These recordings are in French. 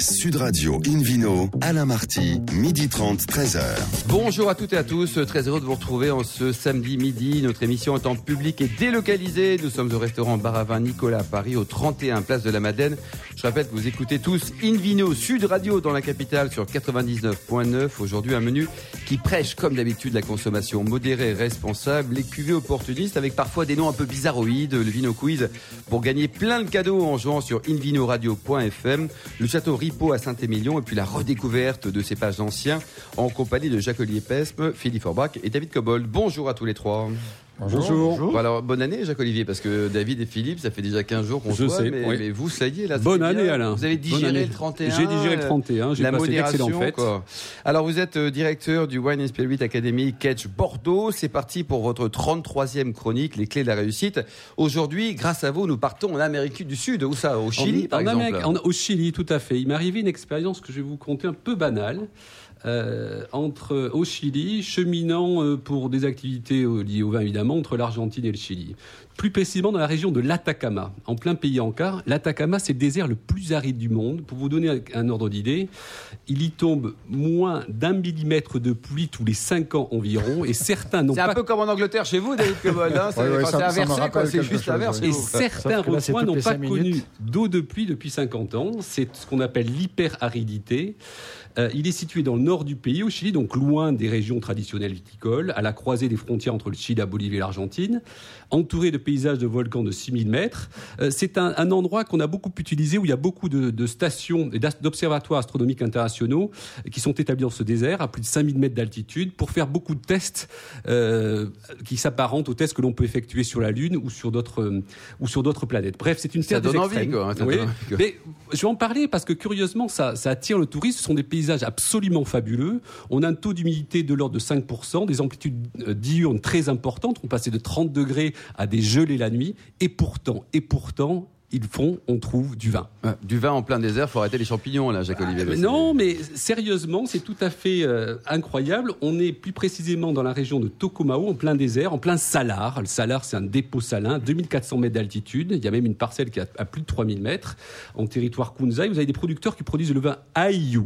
Sud Radio Invino, Alain Marty, midi 30, 13h. Bonjour à toutes et à tous, très heureux de vous retrouver en ce samedi midi. Notre émission est en public et délocalisée. Nous sommes au restaurant Baravin Nicolas à Paris, au 31 Place de la Madeleine. Je répète, vous écoutez tous Invino Sud Radio dans la capitale sur 99.9. Aujourd'hui, un menu qui prêche, comme d'habitude, la consommation modérée responsable, les cuvées opportunistes avec parfois des noms un peu bizarroïdes, le Vino Quiz pour gagner plein de cadeaux en jouant sur invinoradio.fm, le château À Saint-Émilion et puis la redécouverte de ces pages anciens en compagnie de Jacques Olivier Pesme, Philippe Forbach et David Cobol. Bonjour à tous les trois. Bonjour. alors, bonne année, Jacques-Olivier, parce que David et Philippe, ça fait déjà 15 jours qu'on se voit, sais, mais, oui. mais vous, ça y est, là. Bonne année, bien. Alain. Vous avez digéré le 31. J'ai digéré le 31, j'ai passé d'excellentes fêtes. quoi. Alors, vous êtes euh, directeur du Wine and Spirit Academy Catch Bordeaux. C'est parti pour votre 33e chronique, les clés de la réussite. Aujourd'hui, grâce à vous, nous partons en Amérique du Sud. Où ça? Au Chili, En- par en exemple. Amérique- en- au Chili, tout à fait. Il m'est arrivé une expérience que je vais vous conter un peu banale. Euh, entre au Chili, cheminant euh, pour des activités euh, liées au vin évidemment entre l'Argentine et le Chili. Plus précisément dans la région de l'Atacama, en plein pays Ancar. L'Atacama, c'est le désert le plus aride du monde. Pour vous donner un, ordre d'idée, il y tombe moins d'un millimètre de pluie tous les cinq ans environ, et certains n'ont C'est pas un peu comme en Angleterre chez vous, David Cobol. Hein c'est Ouais, ouais, c'est inversé. C'est juste l'inverse. Et certains c'est recoins n'ont pas connu d'eau de pluie depuis 50 ans. C'est ce qu'on appelle l'hyperaridité. Euh, il est situé dans le nord du pays, au Chili, donc loin des régions traditionnelles viticoles, à la croisée des frontières entre le Chili, la Bolivie et l'Argentine, entouré de paysages de volcans de 6000 mètres. Euh, c'est un, un endroit qu'on a beaucoup utilisé, où il y a beaucoup de, de stations et d'observatoires astronomiques internationaux qui sont établis dans ce désert, à plus de 5000 mètres d'altitude, pour faire beaucoup de tests euh, qui s'apparentent aux tests que l'on peut effectuer sur la Lune ou sur d'autres euh, ou sur d'autres planètes. Bref, c'est une Ça terre des donne envie, quoi, ça Oui. donne envie, quoi. Mais je vais en parler parce que curieusement, ça, ça attire le tourisme. Ce sont des paysages absolument fabuleux. On a un taux d'humidité de l'ordre de 5%, des amplitudes euh, diurnes très importantes. On passait de 30 degrés à des gelées la nuit. Et pourtant, et pourtant, ils font, on trouve du vin. Ouais, Du vin en plein désert, faut arrêter les champignons, là, Jacques-Olivier. Mais non, mais sérieusement, c'est tout à fait euh, incroyable. On est plus précisément dans la région de Tokomao, en plein désert, en plein salar. Le salar, c'est un dépôt salin, 2400 mètres d'altitude. Il y a même une parcelle qui a à plus de 3000 mètres en territoire Kunzai. Vous avez des producteurs qui produisent le vin Aïyu,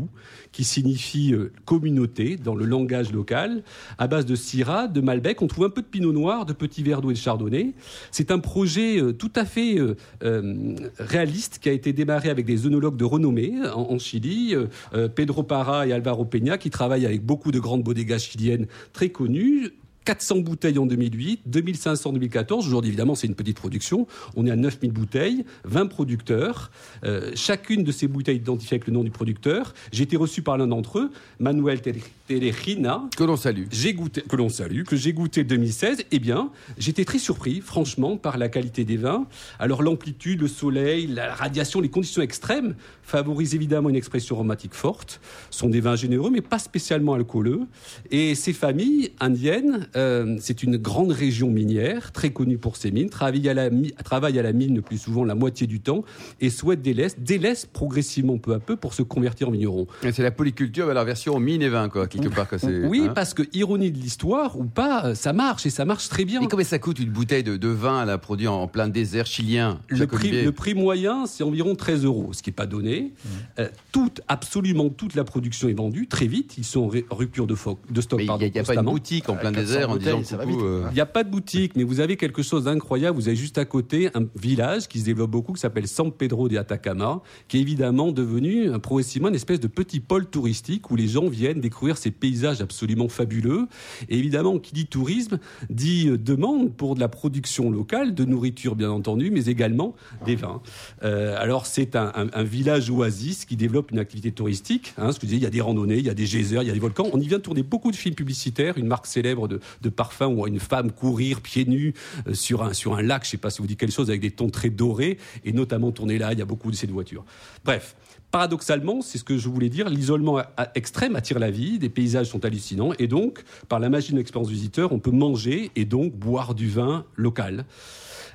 qui signifie euh, communauté dans le langage local, à base de Syrah, de Malbec. On trouve un peu de Pinot Noir, de Petit Verdot et de Chardonnay. C'est un projet euh, tout à fait euh, euh, réaliste qui a été démarré avec des œnologues de renommée en, en Chili, euh, euh, Pedro Parra et Alvaro Peña, qui travaillent avec beaucoup de grandes bodegas chiliennes très connues. 400 bouteilles en 2008, 2500 en 2014. Aujourd'hui, évidemment, c'est une petite production. On est à 9000 bouteilles, 20 producteurs. Euh, chacune de ces bouteilles identifiée avec le nom du producteur. J'ai été reçu par l'un d'entre eux, Manuel Terejina, Que l'on salue. j'ai goûté, que l'on salue, que j'ai goûté 2016, eh bien, j'étais très surpris, franchement, par la qualité des vins. Alors, l'amplitude, le soleil, la radiation, les conditions extrêmes favorisent évidemment une expression aromatique forte. Ce sont des vins généreux, mais pas spécialement alcooleux. Et ces familles indiennes, euh, c'est une grande région minière, très connue pour ses mines, travaillent à, la, travaillent à la mine le plus souvent la moitié du temps et souhaitent délaissent, délaissent progressivement peu à peu pour se convertir en vigneron. C'est la polyculture, mais la version mine et vin, quoi, quelque part. Oui, hein. parce que, ironie de l'histoire ou pas, euh, ça marche et ça marche très bien. Et combien ça coûte une bouteille de, de vin là, produit en, en plein désert chilien Le prix, Olivier le prix moyen, c'est environ 13 euros, ce qui n'est pas donné. Euh, toute, absolument toute la production est vendue très vite. Ils sont en rupture de, fo- de stock il n'y a, y a pas une boutique en plein 400 en disant coucou. euh, Il n'y a pas de boutique, mais vous avez quelque chose d'incroyable. Vous avez juste à côté un village qui se développe beaucoup, qui s'appelle San Pedro de Atacama, qui est évidemment devenu progressivement une espèce de petit pôle touristique où les gens viennent découvrir ces paysages absolument fabuleux. Et évidemment, qui dit tourisme, dit euh, demande pour de la production locale, de nourriture bien entendu, mais également des vins. Euh, alors c'est un, un- un village oasis qui développe une activité touristique. Hein, ce que je disais, il y a des randonnées, il y a des geysers, il y a des volcans. On y vient tourner beaucoup de films publicitaires. Une marque célèbre de, de parfum on voit une femme courir pieds nus euh, sur, un, sur un lac, je ne sais pas si vous dit quelque chose, avec des tons très dorés, et notamment tourner là, il y a beaucoup de ces voitures. Bref. Paradoxalement, c'est ce que je voulais dire, l'isolement extrême attire la vie, des paysages sont hallucinants, et donc, par la magie de l'expérience visiteur, on peut manger et donc boire du vin local.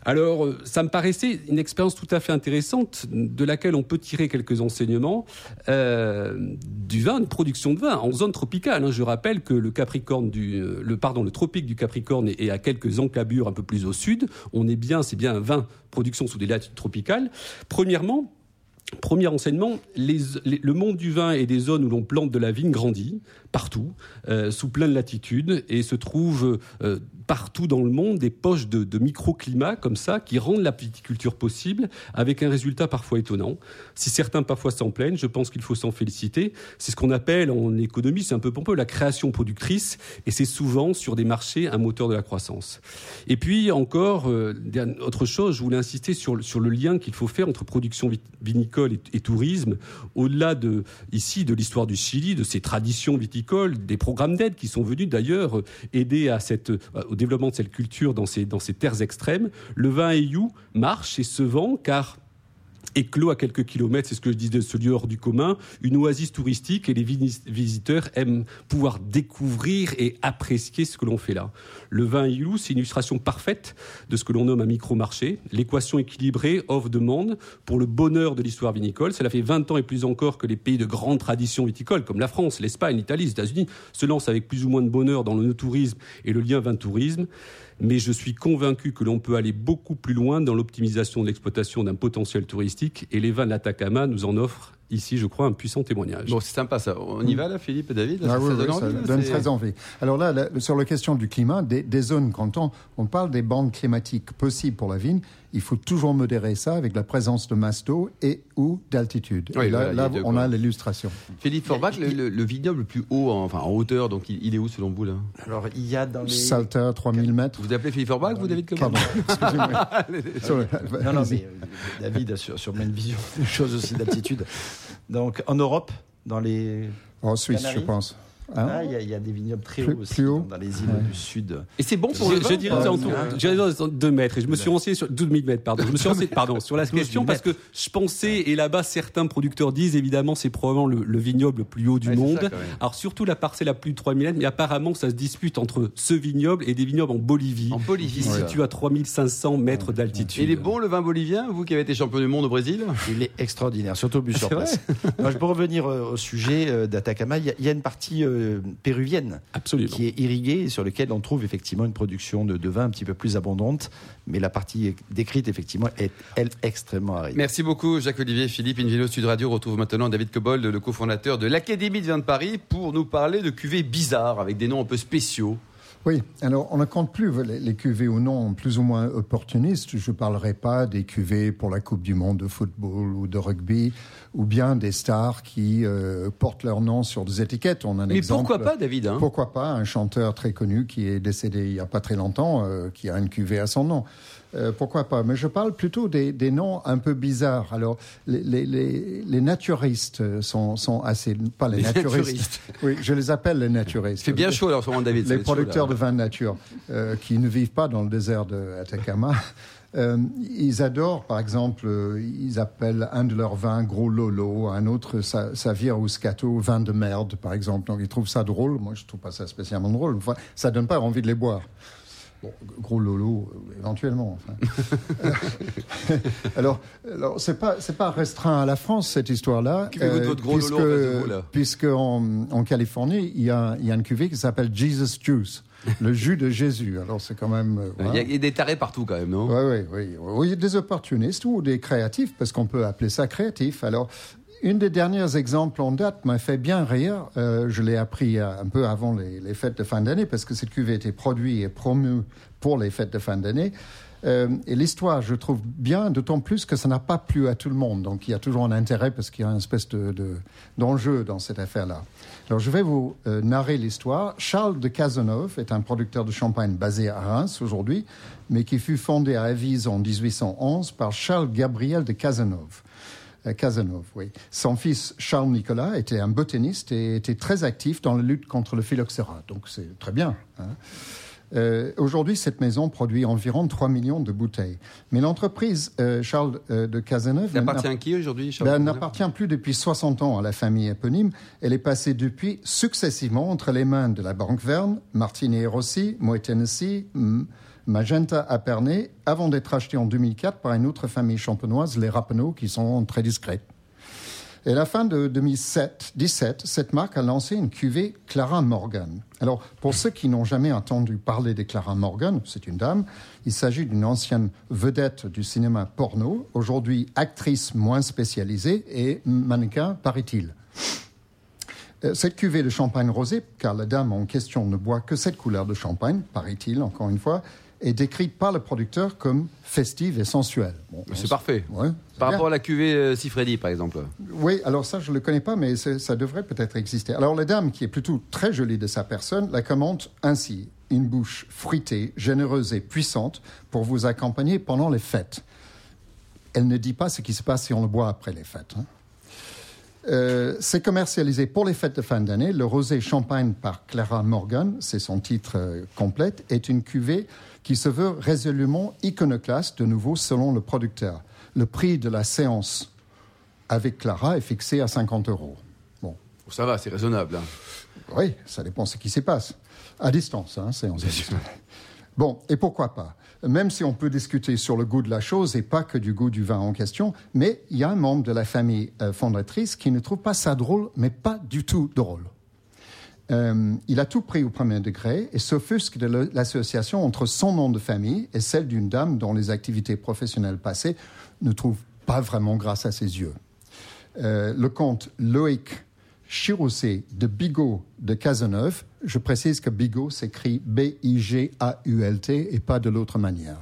Alors, euh, ça me paraissait une expérience tout à fait intéressante, de laquelle on peut tirer quelques enseignements euh, du vin, une production de vin en zone tropicale. hein. Je rappelle que le Capricorne euh, tropique du Capricorne est, est à quelques encabures un peu plus au sud. On est bien, c'est bien un vin production sous des latitudes tropicales. Premièrement, Premier enseignement, le monde du vin et des zones où l'on plante de la vigne grandit partout, euh, sous plein de latitudes, et se trouve euh, partout dans le monde des poches de, de microclimats comme ça qui rendent la viticulture possible avec un résultat parfois étonnant. Si certains parfois s'en plaignent, je pense qu'il faut s'en féliciter. C'est ce qu'on appelle en économie, c'est un peu pompeux, la création productrice et c'est souvent sur des marchés un moteur de la croissance. Et puis encore, euh, autre chose, je voulais insister sur, sur le lien qu'il faut faire entre production vinicole et, et tourisme, au-delà de, ici, de l'histoire du Chili, de ses traditions viticoles, des programmes d'aide qui sont venus d'ailleurs aider à cette, développement de cette culture dans ces, dans ces terres extrêmes, le vin ayou marche et se vend car éclos à quelques kilomètres, c'est ce que je disais, de ce lieu hors du commun, une oasis touristique et les visiteurs aiment pouvoir découvrir et apprécier ce que l'on fait là. Le vin Ilou, c'est une illustration parfaite de ce que l'on nomme un micro-marché, l'équation équilibrée offre-demande pour le bonheur de l'histoire vinicole. Cela fait 20 ans et plus encore que les pays de grande tradition viticole, comme la France, l'Espagne, l'Italie, les États-Unis, se lancent avec plus ou moins de bonheur dans le tourisme et le lien vin-tourisme mais je suis convaincu que l'on peut aller beaucoup plus loin dans l'optimisation de l'exploitation d'un potentiel touristique et les vins de l'Atacama nous en offrent ici, je crois, un puissant témoignage. Bon, c'est sympa ça. On y va là, Philippe et David ah, oui, ça, donne, très envie. Alors là, sur la question du climat, des, zones, quand on, on, parle des bandes climatiques possibles pour la vigne, il faut toujours modérer ça avec la présence de masse d'eau et ou d'altitude. là, là on a l'illustration. Philippe Forbach, le, vignoble le plus haut, en, enfin en hauteur, donc il, est où selon vous là? Alors il y a dans les... Salta, 3000 mètres. Vous appelez Philippe Forbach, vous David Pardon, excusez-moi. non, non, mais euh, David a sur, sur une vision des choses aussi d'altitude. Donc en Europe, dans les. En Suisse, je pense. Hein ah, il y, a des vignobles très hauts aussi dans les îles du sud. Et c'est bon pour je, le vin Je dirais en 2 mètres. Et je me suis renseigné sur 12 000 mètres, pardon. Je me suis renseigné, pardon, sur la question parce que je pensais, et là-bas, certains producteurs disent évidemment c'est probablement le, vignoble le plus haut du monde. Alors surtout la parcelle à plus de 3 000 mètres, mais apparemment ça se dispute entre ce vignoble et des vignobles en Bolivie. En Bolivie. Qui situe à 3500 mètres d'altitude. Il est bon le vin bolivien, vous qui avez été champion du monde au Brésil? Il est extraordinaire, surtout au but sur place. je peux revenir euh, au sujet euh, d'Atacama. Il y a une partie euh, péruvienne Absolument. qui est irriguée et sur lequel on trouve effectivement une production de, vin un petit peu plus abondante. Mais la partie décrite, effectivement, est, elle, extrêmement aride. Merci beaucoup, Jacques-Olivier. Philippe Invino Sud Radio retrouve maintenant David Cobold, le cofondateur de l'Académie de vin de Paris, pour nous parler de cuvées bizarres avec des noms un peu spéciaux. Oui, alors on ne compte plus les, cuvées ou non plus ou moins opportunistes. Je ne parlerai pas des cuvées pour la Coupe du Monde de football ou de rugby, ou bien des stars qui euh, portent leur nom sur des étiquettes. On a un Mais pourquoi pas, David hein? Pourquoi pas un chanteur très connu qui est décédé il n'y a pas très longtemps, euh, qui a une cuvée à son nom euh, pourquoi pas? Mais je parle plutôt des, noms un peu bizarres. Alors, les, naturistes sont, assez... Pas les, naturistes. Oui, je les appelle les naturistes. C'est bien chaud, alors, ce moment, David. Les producteurs de vin de nature, euh, qui ne vivent pas dans le désert de Atacama. Euh, ils adorent, par exemple, ils appellent un de leurs vins gros lolo, un autre Savir ou Scato vin de merde, par exemple. Donc ils trouvent ça drôle. Moi, je trouve pas ça spécialement drôle. Enfin, ça donne pas envie de les boire. Bon, gros lolo, éventuellement. Enfin. alors, alors c'est pas c'est pas restreint à la France cette histoire-là, euh, puisque lolo, puisque en, en, Californie il y a il y a une cuvée qui s'appelle Jesus Juice. le jus de Jésus. Alors c'est quand même. Euh, il y, a des tarés partout quand même, non? Oui, oui, oui. Oui, des opportunistes ou des créatifs, parce qu'on peut appeler ça créatif. Alors une des dernières exemples en date m'a fait bien rire. Euh, je l'ai appris un peu avant les, fêtes de fin d'année parce que cette cuvée était produite et promue pour les fêtes de fin d'année. Euh, et l'histoire, je trouve bien, d'autant plus que ça n'a pas plu à tout le monde. Donc il y a toujours un intérêt parce qu'il y a une espèce de, d'enjeu dans cette affaire-là. Alors je vais vous euh, narrer l'histoire. Charles de Cazeneuve est un producteur de champagne basé à Reims aujourd'hui, mais qui fut fondé à Avise en 1811 par Charles Gabriel de Cazeneuve. Euh, Casanov, oui. Son fils Charles Nicolas était un botaniste et était très actif dans la lutte contre le phylloxéra. Donc c'est très bien. Hein. Euh, aujourd'hui, cette maison produit environ 3 millions de bouteilles. Mais l'entreprise euh, Charles de Cazeneuve n'appartient à qui aujourd'hui ben, N'appartient plus depuis 60 ans à la famille éponyme. Elle est passée depuis successivement entre les mains de la Banque Verne, Martini et Rossi, Moët Tennessee, Magenta à Pernay, avant d'être acheté en 2004 par une autre famille champenoise, les Rappeneau, qui sont très discrètes. Et à la fin de 2017, cette marque a lancé une cuvée Clara Morgan. Alors, pour ceux qui n'ont jamais entendu parler de Clara Morgan, c'est une dame. Il s'agit d'une ancienne vedette du cinéma porno, aujourd'hui actrice moins spécialisée et mannequin, paraît-il. Euh, cette cuvée de champagne rosé, car la dame en question ne boit que cette couleur de champagne, paraît-il, encore une fois, est décrite par le producteur comme festive et sensuelle. c'est parfait. par rapport à la cuvée euh, Sifredi, par exemple. Oui, alors ça, je ne le connais pas, mais ça devrait peut-être exister. Alors la dame, qui est plutôt très jolie de sa personne, la commente ainsi. Une bouche fruitée, généreuse et puissante pour vous accompagner pendant les fêtes. Elle ne dit pas ce qui se passe si on le boit après les fêtes. Hein. Euh, c'est commercialisé pour les fêtes de fin d'année. Le rosé champagne par Clara Morgan, c'est son titre euh, complet, est une cuvée qui se veut résolument iconoclaste, de nouveau selon le producteur. Le prix de la séance avec Clara est fixé à 50 euros. Bon. Ça va, c'est raisonnable. Hein. Oui, ça dépend de ce qui se passe. À distance, hein, séance. Bon, et pourquoi pas? Même si on peut discuter sur le goût de la chose et pas que du goût du vin en question, mais il y a un membre de la famille euh, fondatrice qui ne trouve pas ça drôle, mais pas du tout drôle. Euh, il a tout pris au premier degré et s'offusque de l'association entre son nom de famille et celle d'une dame dont les activités professionnelles passées ne trouvent pas vraiment grâce à ses yeux. Euh, le comte Loïc Chiroussé de Bigot de Cazeneuve. Je précise que Bigot s'écrit B-I-G-A-U-L-T et pas de l'autre manière.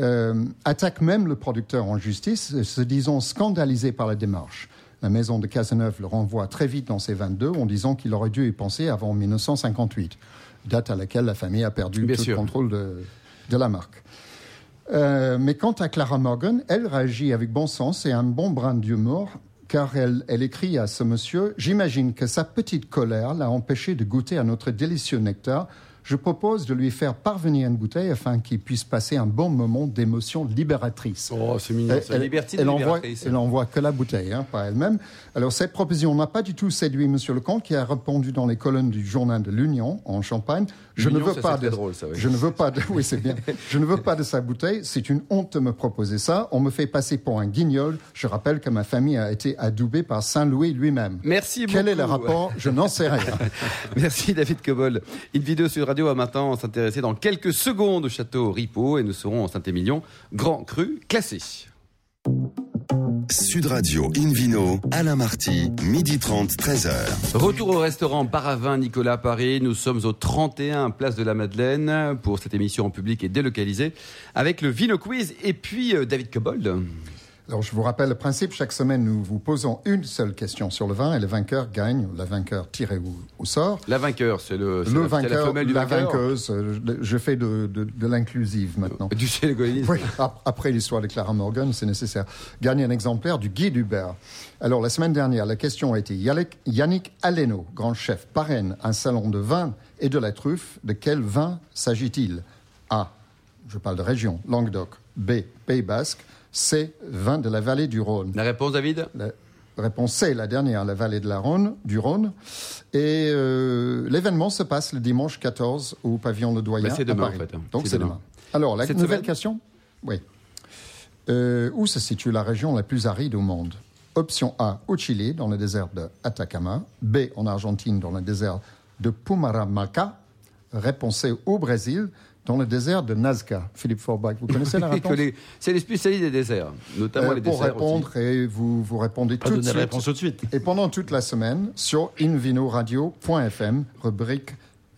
Euh, attaque même le producteur en justice, se disant scandalisé par la démarche. La maison de Cazeneuve le renvoie très vite dans ses 22 en disant qu'il aurait dû y penser avant 1958, date à laquelle la famille a perdu tout le contrôle de, la marque. Euh, mais quant à Clara Morgan, elle réagit avec bon sens et un bon brin d'humour car elle, écrit à ce monsieur J'imagine que sa petite colère l'a empêché de goûter à notre délicieux nectar je propose de lui faire parvenir une bouteille afin qu'il puisse passer un bon moment d'émotion libératrice. Oh, c'est mignon, c'est liberté elle, envoie, elle envoie que la bouteille, hein, pas elle-même. Alors, cette proposition n'a pas du tout séduit M. Lecomte, qui a répondu dans les colonnes du journal de l'Union, en Champagne. Je ne veux pas de, drôle, ça, je ne veux pas de, oui, c'est bien. je ne veux pas de sa bouteille. C'est une honte de me proposer ça. On me fait passer pour un guignol. Je rappelle que ma famille a été adoubée par Saint-Louis lui-même. Merci Quel est le rapport? Je n'en sais rien. Merci, David Cobol. Une vidéo sur Radio va maintenant s'intéresser dans quelques secondes au château Ripaud et nous serons en Saint-Émilion, grand cru classé. Sud Radio Invino, Alain Marty, midi 30, 13h. Retour au restaurant Baravin Nicolas Paris. Nous sommes au 31 Place de la Madeleine pour cette émission en public et délocalisée avec le Vino Quiz et puis euh, David Cobold. Alors, je vous rappelle le principe. Chaque semaine, nous vous posons une seule question sur le vin et le vainqueur gagne. La vainqueur tiré au, sort. La vainqueur, c'est le, le la, vainqueur, la, la vainqueuse. Euh, je fais de, de, de l'inclusive maintenant. Du sénégolisme. Oui, après l'histoire de Clara Morgan, c'est nécessaire. Gagne un exemplaire du Guy Hubert. Alors, la semaine dernière, la question a été Yannick Aleno, grand chef, parraine un salon de vin et de la truffe. De quel vin s'agit-il? A. Je parle de région, Languedoc. B. Pays Basque. C, vin de la vallée du Rhône. La réponse, David? La réponse C, la dernière, la vallée de la Rhône, du Rhône. Et euh, l'événement se passe le dimanche 14 au pavillon Le Doyen. c'est demain, en fait. Hein. Donc c'est demain. Alors, la nouvelle question? Oui. Euh, où se situe la région la plus aride au monde? Option A, au Chili, dans le désert de Atacama. B, en Argentine, dans le désert de Pumaramaka. Réponse C, au Brésil, dans le désert de Nazca. Philippe Forbach, vous connaissez la réponse C'est les spécialistes des déserts, notamment euh, les pour déserts. Pour répondre, et vous, vous répondez tout de, suite. réponse tout de suite. Et pendant toute la semaine, sur invinoradio.fm, rubrique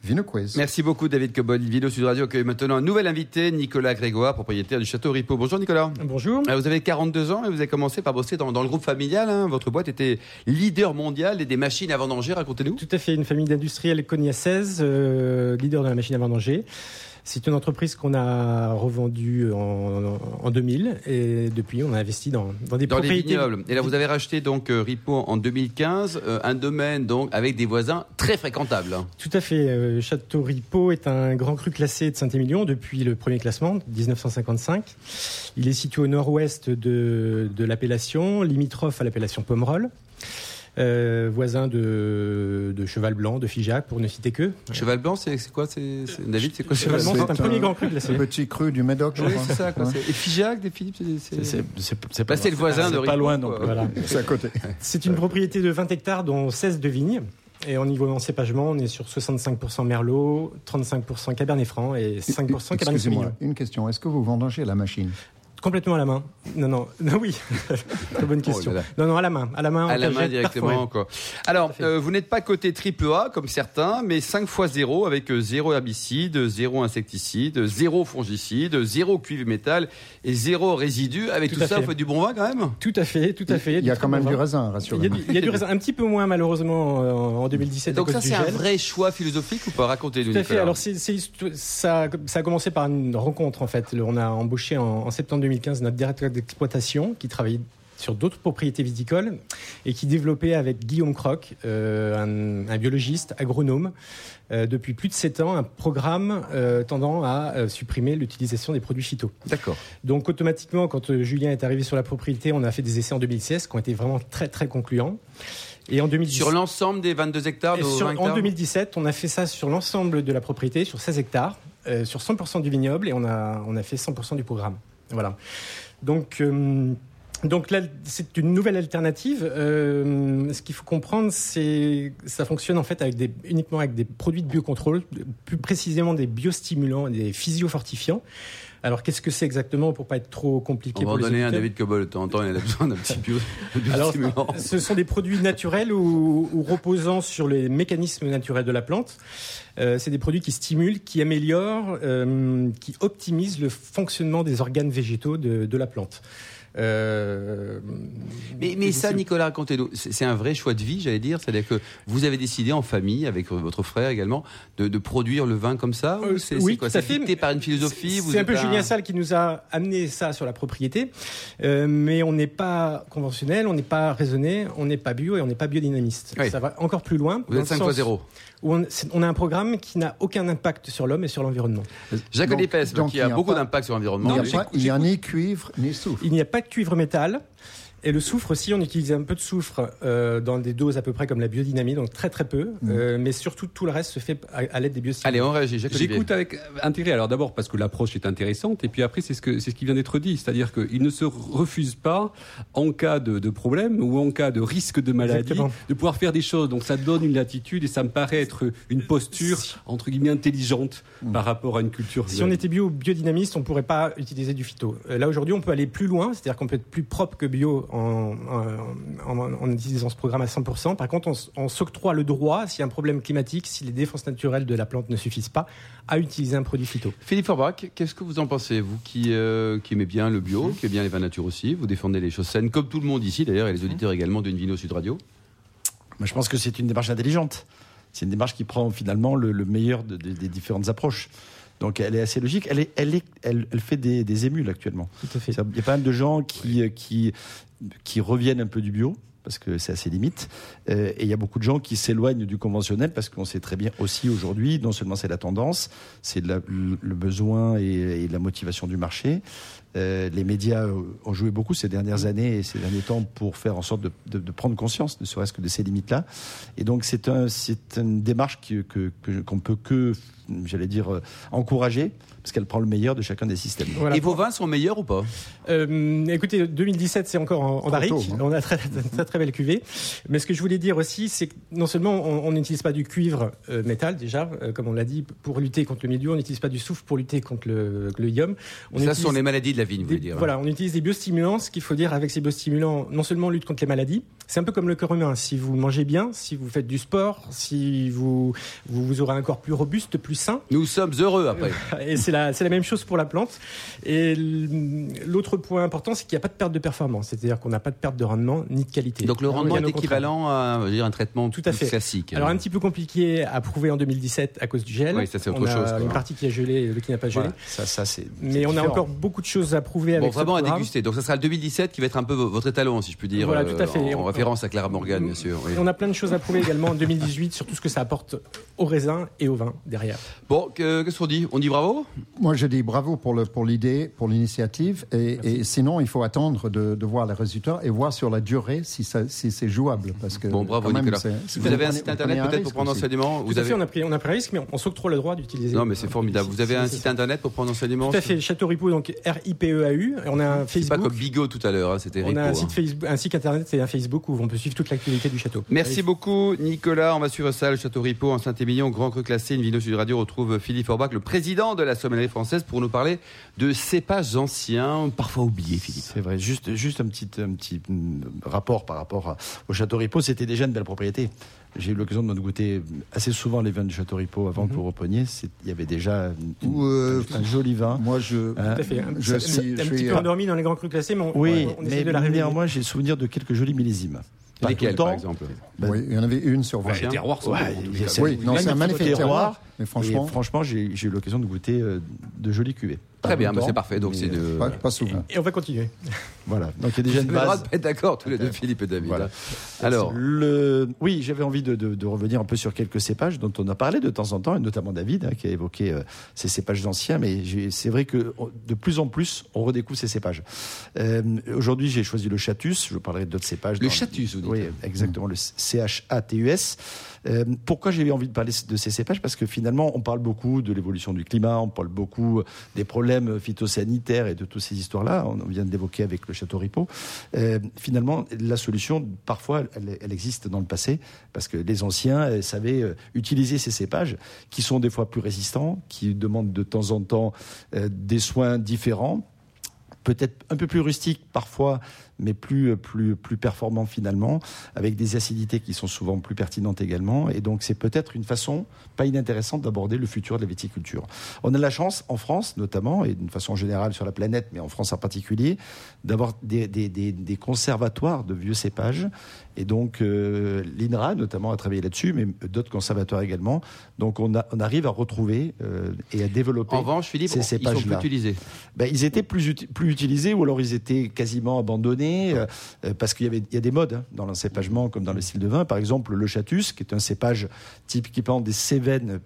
Vino Quiz. Merci beaucoup David Cobol. Vino Sud Radio accueille maintenant un nouvel invité, Nicolas Grégoire, propriétaire du Château Ripaud. Bonjour Nicolas. Bonjour. Euh, vous avez 42 ans et vous avez commencé par bosser dans, le groupe familial. Hein. Votre boîte était leader mondial des machines à vendanger, racontez-nous. Tout à fait, une famille d'industriels Cogna 16, euh, leader de la machine à vendanger. C'est une entreprise qu'on a revendue en, 2000 et depuis on a investi dans, dans des dans propriétés. Les vignobles. Et là vous avez racheté donc euh, Ripo en 2015, euh, un domaine donc avec des voisins très fréquentables. Tout à fait. Euh, Château Ripo est un grand cru classé de Saint-Émilion depuis le premier classement 1955. Il est situé au nord-ouest de, de l'appellation, limitrophe à l'appellation Pomerol. Euh, voisin de, de Cheval Blanc, de Figeac, pour ne citer que. Cheval blanc, c'est quoi c'est- David, c'est quoi Cheval Blanc, c'est un premier grand cru glacier. Petit cru du Médoc, je Oui, crois. c'est ça. Quoi. Ouais. c'est- Et Figeac, des Philippe, c'est- c'est Bah, c'est le voisin de pas loin plus. Voilà. C'est à côté. C'est une propriété de 20 hectares, dont 16 de vignes. Et au niveau encépagement, on est sur 65% Merlot, 35% Cabernet Franc et 5% Cabernet Excusez-moi, Sauvignon. une question. Est-ce que vous vendangez la machine? Complètement à la main. Non, non, non oui. Très bonne question. Oh là. Non, non, à la main. À la main, À la main directement. Quoi. Alors, euh, vous n'êtes pas côté triple A comme certains, mais 5 x 0 avec euh, zéro herbicide, zéro insecticide, zéro fongicide, zéro cuivre métal et zéro résidu. Avec Tout tout, ça, fait. vous faites du bon vin quand même? Tout à fait, tout à fait. Il y a quand même du raisin, Il y, a rassurez-moi. du, il y a du raisin, un petit peu moins malheureusement euh, en 2017 Donc à ça, c'est un vrai choix philosophique ou pas? Racontez-nous, Tout à fait. Alors, c'est, c'est- ça, ça a commencé par une rencontre, en fait. On a embauché en, en septembre 2015 notre directeur d'exploitation qui travaillait sur d'autres propriétés viticoles et qui développait avec Guillaume Croc, euh, un, un biologiste agronome, euh, depuis plus de 7 ans, un programme euh, tendant à supprimer l'utilisation des produits phyto. D'accord. Donc automatiquement, quand Julien est arrivé sur la propriété, on a fait des essais en 2016 qui ont été vraiment très très concluants. Et en 2017, Sur l'ensemble des 22 hectares de sur- 20 hectares en 2017, on a fait ça sur l'ensemble de la propriété, sur 16 hectares, sur 100% du vignoble, et on a, on a fait 100% du programme. Voilà. Donc, euh, donc là, c'est une nouvelle alternative. Euh, ce qu'il faut comprendre, c'est ça fonctionne en fait avec des, uniquement avec des produits de biocontrôle, plus précisément des biostimulants, des physiofortifiants. Alors, qu'est-ce que c'est exactement pour pas être trop compliqué On va pour en les donner un auditeurs David Cobol de temps en temps, il a besoin d'un petit bio, alors, ce sont des produits naturels ou, ou reposant sur les mécanismes naturels de la plante. Euh, c'est des produits qui stimulent, qui améliorent, euh, qui optimisent le fonctionnement des organes végétaux de, de la plante. Euh, Mais, ça, Nicolas. C'est un vrai choix de vie, j'allais dire. C'est-à-dire que vous avez décidé en famille, avec votre frère également, de, de produire le vin comme ça Euh, ou c'est oui, c'est quoi tout à C'est fait. par une philosophie C'est un peu Julien Salle qui nous a amené ça sur la propriété, Euh, mais on n'est pas conventionnel, on n'est pas raisonné, on n'est pas bio et on n'est pas biodynamiste. Oui. Ça va encore plus loin. Vous êtes le 5 x sens 0. Où on, a un programme qui n'a aucun impact sur l'homme et sur l'environnement. Jacques donc qui il a n'y a beaucoup pas- d'impact sur Il l'environnement. n'y a, Mais pas- il y a ni cuivre ni soufre. Il n'y a pas de cuivre métal. Et le soufre aussi, on utilise un peu de soufre euh, dans des doses à peu près comme la biodynamie, donc très très peu. Euh, mais surtout, tout le reste se fait à, à l'aide des biostimulants. Allez, on réagit. J'écoute avec intérêt. Alors d'abord parce que l'approche est intéressante, et puis après c'est ce que c'est ce qui vient d'être dit, c'est-à-dire qu'il ne se refuse pas en cas de, de problème ou en cas de risque de maladie Exactement. de pouvoir faire des choses. Donc ça donne une latitude et ça me paraît être une posture entre guillemets intelligente par rapport à une culture. Si on était bio biodynamiste, on ne pourrait pas utiliser du phyto. Euh, Là aujourd'hui, on peut aller plus loin, c'est-à-dire qu'on peut être plus propre que bio en, en, en- en utilisant ce programme à 100%. Par contre, on, s'octroie le droit, s'il y a un problème climatique, si les défenses naturelles de la plante ne suffisent pas, à utiliser un produit phyto. Philippe Forbach, qu'est-ce que vous en pensez Vous qui, euh, qui aimez bien le bio, qui aimez bien les vins nature aussi, vous défendez les choses saines, comme tout le monde ici d'ailleurs, et les auditeurs également d'une Vino Sud Radio? Moi, je pense que c'est une démarche intelligente. C'est une démarche qui prend finalement le, le meilleur de- de- des différentes approches. Donc elle est assez logique. Elle, est, elle, est, elle, elle fait des, des émules actuellement. Tout à fait. Il y a pas mal de gens qui, euh, qui, qui reviennent un peu du bio parce que c'est assez limite. Euh, et il y a beaucoup de gens qui s'éloignent du conventionnel parce qu'on sait très bien aussi aujourd'hui, non seulement c'est la tendance, c'est le, besoin et, et la motivation du marché. Euh, les médias ont joué beaucoup ces dernières années et ces derniers temps pour faire en sorte de, de- de prendre conscience, ne serait-ce que de ces limites-là. Et donc c'est un, c'est une démarche qu'on peut que, j'allais dire, euh, encourager parce qu'elle prend le meilleur de chacun des systèmes. Voilà. Et vos vins sont meilleurs ou pas? Euh, écoutez, 2017, c'est encore en, en barrique. tôt, hein. On a très, très, très, très belle cuvée. Mais ce que je voulais dire aussi, c'est que non seulement on n'utilise pas du cuivre euh, métal, déjà, euh, comme on l'a dit, pour lutter contre le milieu, on n'utilise pas du soufre pour lutter contre le, le ium. On Ça, ce utilise sont les maladies de la vigne, vous voulez dire. Voilà, on utilise des biostimulants. Ce qu'il faut dire avec ces biostimulants, non seulement on lutte contre les maladies, c'est un peu comme le corps humain. Si vous mangez bien, si vous faites du sport, si vous, vous, vous aurez un corps plus robuste, plus sain, Nous sommes heureux après. et c'est la, même chose pour la plante. Et l'autre point important, c'est qu'il n'y a pas de perte de performance. C'est-à-dire qu'on n'a pas de perte de rendement ni de qualité. Donc le rendement Bien est équivalent à dire, un traitement Tout à fait. classique. Alors un petit peu compliqué à prouver en 2017 à cause du gel. Oui, ça, c'est autre on a chose, quoi. Une partie qui a gelé et qui n'a pas gelé. Ça, ça c'est. Mais on a encore beaucoup de choses à prouver avec Bon, ce vraiment à déguster. Donc, ça sera le 2017 qui va être un peu votre étalon, si je puis dire. Voilà, tout à fait. En, référence à Clara Morgan, bien sûr. oui. On a plein de choses à prouver également en 2018 sur tout ce que ça apporte au raisin et au vin derrière. Bon, que- qu'est-ce qu'on dit? On dit bravo? Moi, je dis bravo pour le- pour l'idée, pour l'initiative. Et, et sinon, il faut attendre de, de voir les résultats et voir sur la durée si, ça- si c'est jouable. Parce que Bon, bravo quand même, Nicolas. Vous avez un site internet peut-être pour prendre aussi. enseignement? Tout Vous à avez fait, on a pris, on a pris un risque, mais on, on s'octroie le droit d'utiliser. Non, mais c'est formidable. Vous avez un site internet pour prendre enseignement? Tout à fait, Château Ripoux, donc R-I-P-E-A-U. On a un C'est pas Facebook. comme Bigot tout à l'heure, hein, c'était On a un hein. site, Facebook, un site internet et un Facebook où on peut suivre toute l'activité du château. Merci beaucoup Nicolas. On va suivre ça, le Château Ripaud en Saint-Émilion, grand cru classé. Une vidéo sur Radio retrouve Philippe Orbach, le président de la sommellerie française, pour nous parler de cépages anciens, parfois oubliés, Philippe. C'est vrai. Juste, juste un petit, un petit mm, rapport par rapport à- au Château Ripaud. C'était déjà une belle propriété. J'ai eu l'occasion de goûter assez souvent les vins du Château Ripaud avant que vous repreniez. C'est- Il y avait déjà une- Ou, euh, un joli vin. Moi, je. Hein Tout à fait. Je Ça- suis- je un suis, petit peu euh, endormi dans les grands crus classés, mais on, Oui, on essaie mais de la réveiller. néanmoins, j'ai souvenir de quelques jolis millésimes. Pas tout Lesquels, le temps. par exemple? Ben, oui, il y en avait une sur 20. Ouais, les terroirs sont Ouais. Oui, non, c'est un magnifique terroir. terroir. Mais Et franchement, franchement, j'ai eu l'occasion de goûter euh, de jolis cuvées. Très bien, bah, c'est parfait. Donc c'est de. pas, pas souvent. Et on va continuer. Voilà. Donc il y a déjà Vous une base. d'accord tous les deux, Philippe et David. Voilà. hein. Alors, Le... Oui, j'avais envie de, de- de revenir un peu sur quelques cépages dont on a parlé de temps en temps, et notamment David, hein, qui a évoqué euh, ces cépages anciens, mais c'est vrai que de plus en plus, on redécouvre ces cépages. Euh, Aujourd'hui, j'ai choisi le Chatus, je parlerai d'autres cépages. Le dans- Chatus, vous dites. Oui, exactement, le C-H-A-T-U-S. Euh, pourquoi j'ai envie de parler de ces cépages? Parce que finalement, on parle beaucoup de l'évolution du climat, on parle beaucoup des problèmes phytosanitaires et de toutes ces histoires-là. On vient d'évoquer avec le Château Ripaud. Euh, finalement, la solution, parfois, elle, existe dans le passé, parce que les anciens euh, savaient utiliser ces cépages, qui sont des fois plus résistants, qui demandent de temps en temps des soins différents, peut-être un peu plus rustiques parfois, mais plus, plus, plus performants finalement, avec des acidités qui sont souvent plus pertinentes également. Et donc, c'est peut-être une façon pas inintéressante d'aborder le futur de la viticulture. On a la chance, en France notamment, et d'une façon générale sur la planète, mais en France en particulier, d'avoir des, des, des, des conservatoires de vieux cépages. Et donc, euh, l'INRA notamment a travaillé là-dessus, mais d'autres conservatoires également. Donc, on, a, on arrive à retrouver euh, et à développer en revanche, Philippe, ces ils sont plus utilisés. Ben, ils étaient plus utilisés ou alors ils étaient quasiment abandonnés euh, euh, parce qu'il y avait il y a des modes hein, dans l'encépagement comme dans le style de vin. Par exemple, le Chatus, qui est un cépage typiquement des Cévennes,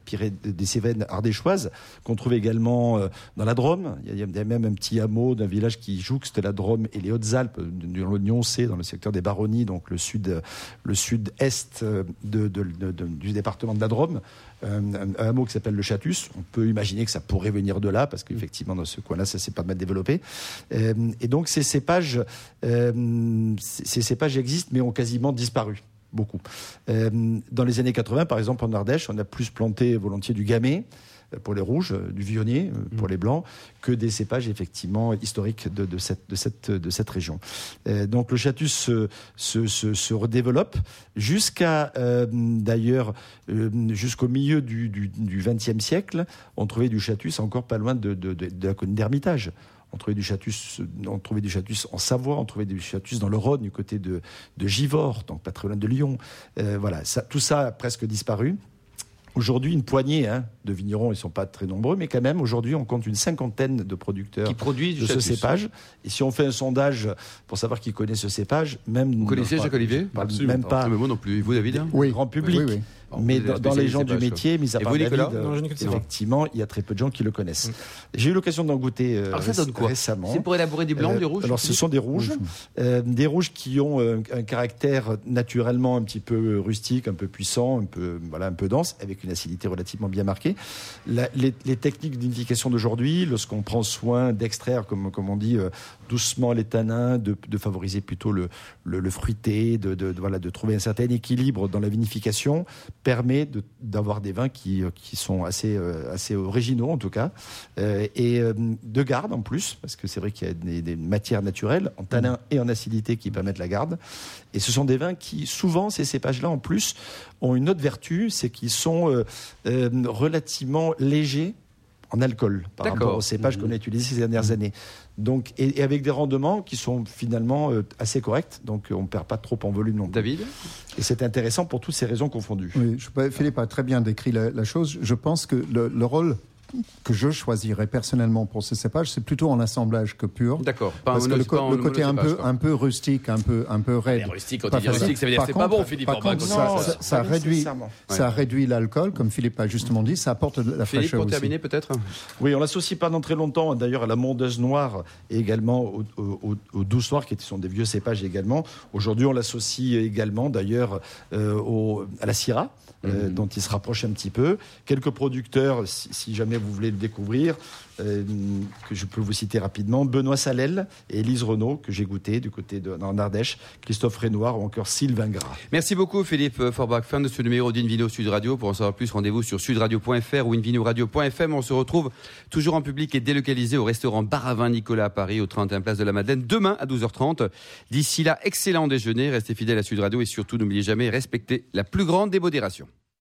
des Cévennes ardéchoises, qu'on trouve également euh, dans la Drôme. Il y, a, même un petit hameau d'un village qui jouxte la Drôme et les Hautes-Alpes, dans l'Oignon C, dans le secteur des Baronnies, donc le sud, le sud-est de- de- de- de- du département de la Drôme. Un, un- un hameau qui s'appelle le Chatus. On peut imaginer que ça pourrait venir de là, parce qu'effectivement, dans ce coin-là, ça s'est pas mal développé. Euh, et donc, ces cépages, euh, ces cépages existent, mais ont quasiment disparu. Beaucoup. Euh, dans les années 80, par exemple, en Ardèche, on a plus planté volontiers du gamay euh, pour les rouges, euh, du vionnier euh, pour les blancs, que des cépages effectivement historiques de, de cette, de, cette, de cette région. Euh, donc le chatus se, se, se, se redéveloppe jusqu'à euh, d'ailleurs euh, jusqu'au milieu du, du, du XXe siècle, on trouvait du chatus encore pas loin de, de, de, de la colline d'Hermitage. On trouvait du chatus, on trouvait du chatus en Savoie, on trouvait du chatus dans le Rhône, du côté de, de Givors, donc pas très loin de Lyon. Voilà, ça, tout ça a presque disparu. Aujourd'hui, une poignée hein, de vignerons, ils ne sont pas très nombreux, mais quand même, aujourd'hui, on compte une cinquantaine de producteurs Qui produisent du de ce cépage. Et si on fait un sondage pour savoir qui connaît ce cépage, même Vous connaissez Jacques Olivier? Pas- Absolument même pas mais moi non plus. Vous, David? Hein Oui. grand public. Oui, oui. Mais dans, dans les gens du métier, mis à part David, Nicolas euh, Non, effectivement, il y a très peu de gens qui le connaissent. J'ai eu l'occasion d'en goûter euh, Alors ça donne quoi? récemment. C'est pour élaborer du blanc, Euh, du rouge Alors, ce sont des rouges, euh, des rouges qui ont euh, un caractère naturellement un petit peu rustique, un peu puissant, un peu voilà, un peu dense, avec une acidité relativement bien marquée. La- les, les techniques d'unification d'aujourd'hui, lorsqu'on prend soin d'extraire, comme comme on dit, euh, doucement les tanins, de, de favoriser plutôt le, le, le fruité, de, de, de- voilà, de trouver un certain équilibre dans la vinification, permet d'avoir des vins qui, euh, qui sont assez, euh, assez originaux en tout cas, euh, et euh, de garde en plus, parce que c'est vrai qu'il y a des, des matières naturelles en tanin et en acidité qui permettent la garde. Et ce sont des vins qui, souvent, ces cépages-là en plus, ont une autre vertu, c'est qu'ils sont relativement légers en alcool par rapport aux cépages qu'on a utilisés ces dernières années. Donc, et, et avec des rendements qui sont finalement euh, assez corrects, donc on ne perd pas trop en volume non plus. David? Et c'est intéressant pour toutes ces raisons confondues. Oui, je, Philippe a très bien décrit la, la chose. Je pense que le, le rôle que je choisirais personnellement pour ce cépage, c'est plutôt en assemblage que pur. D'accord. Parce que le, co- le côté un peu, un peu rustique, un peu, un peu raide. Mais rustique, quand pas tu dis facile. rustique, ça veut dire que c'est pas bon, Philippe Par contre, ça, réduit, ça réduit l'alcool, comme Philippe a justement dit. Ça apporte de la Philippe, fraîcheur pour aussi. terminer peut-être Oui, on l'associe pas dans très longtemps, d'ailleurs, à la mondeuse noire et également au, au, au- au douce noir, qui sont des vieux cépages également. Aujourd'hui, on l'associe également, d'ailleurs, euh, à la Syrah, euh, Mhm. dont il se rapproche un petit peu. Quelques producteurs, si, si jamais vous voulez le découvrir, euh, que je peux vous citer rapidement, Benoît Salel et Élise Renault, que j'ai goûté du côté de en Ardèche, Christophe Renoir ou encore Sylvain Gras. Merci beaucoup Philippe Forbach. Fin de ce numéro d'Invino Sud Radio. Pour en savoir plus, rendez-vous sur sudradio.fr ou invinoradio.fm. On se retrouve toujours en public et délocalisé au restaurant Baravin Nicolas à Paris, au 31 Place de la Madeleine, demain à 12h30. D'ici là, excellent déjeuner. Restez fidèles à Sud Radio et surtout, n'oubliez jamais, respectez la plus grande des modérations.